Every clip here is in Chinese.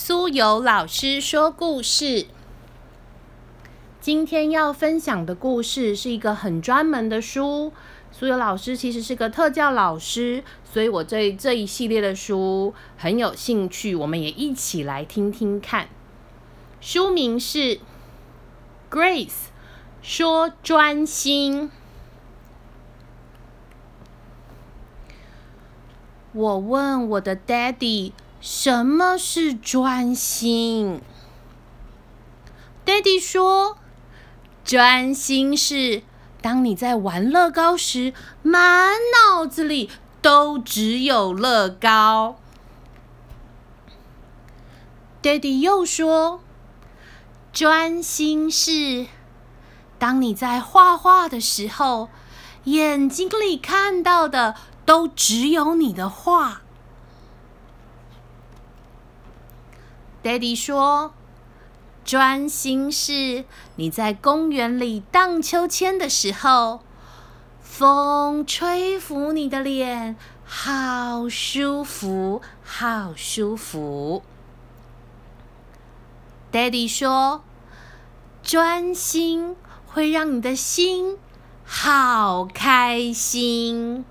苏有老师说故事。今天要分享的故事是一个很专门的书。苏有老师其实是个特教老师，所以我对这一系列的书很有兴趣。我们也一起来听听看。书名是《Grace 说专心》。我问我的 Daddy。什么是专心？Daddy 说，专心是当你在玩乐高时，满脑子里都只有乐高。Daddy 又说，专心是当你在画画的时候，眼睛里看到的都只有你的画。Daddy 说：“专心是你在公园里荡秋千的时候，风吹拂你的脸，好舒服，好舒服。”Daddy 说：“专心会让你的心好开心。”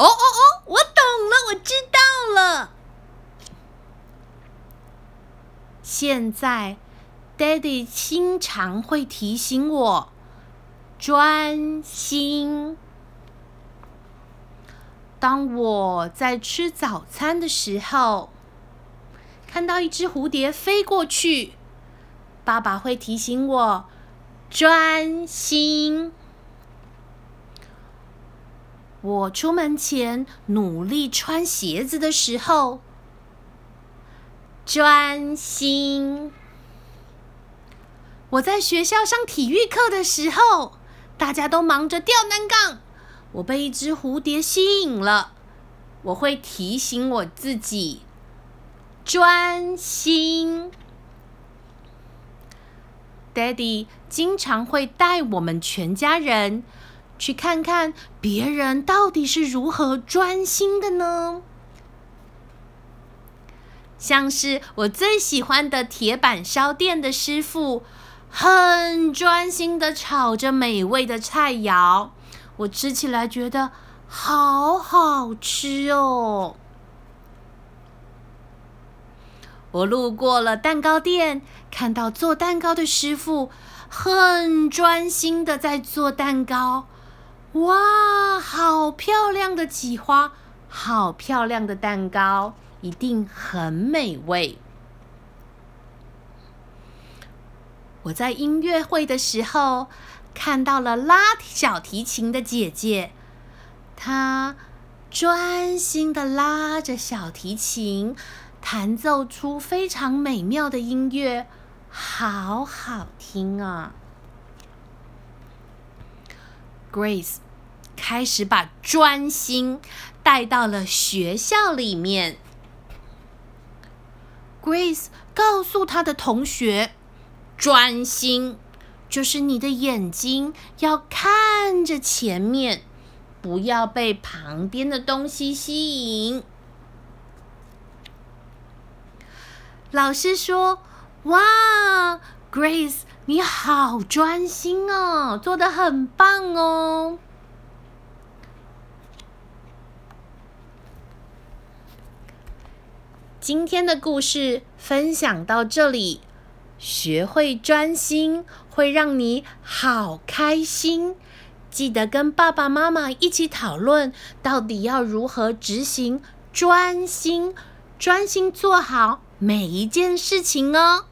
哦哦哦，我懂了，我知道了。现在，Daddy 经常会提醒我专心。当我在吃早餐的时候，看到一只蝴蝶飞过去，爸爸会提醒我专心。我出门前努力穿鞋子的时候。专心。我在学校上体育课的时候，大家都忙着吊单杠，我被一只蝴蝶吸引了。我会提醒我自己专心。Daddy 经常会带我们全家人去看看别人到底是如何专心的呢？像是我最喜欢的铁板烧店的师傅，很专心的炒着美味的菜肴，我吃起来觉得好好吃哦。我路过了蛋糕店，看到做蛋糕的师傅很专心的在做蛋糕，哇，好漂亮的几花，好漂亮的蛋糕。一定很美味。我在音乐会的时候看到了拉小提琴的姐姐，她专心的拉着小提琴，弹奏出非常美妙的音乐，好好听啊！Grace 开始把专心带到了学校里面。Grace 告诉他的同学：“专心就是你的眼睛要看着前面，不要被旁边的东西吸引。”老师说：“哇，Grace，你好专心哦，做的很棒哦。”今天的故事分享到这里，学会专心会让你好开心。记得跟爸爸妈妈一起讨论，到底要如何执行专心，专心做好每一件事情哦。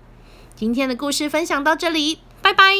今天的故事分享到这里，拜拜。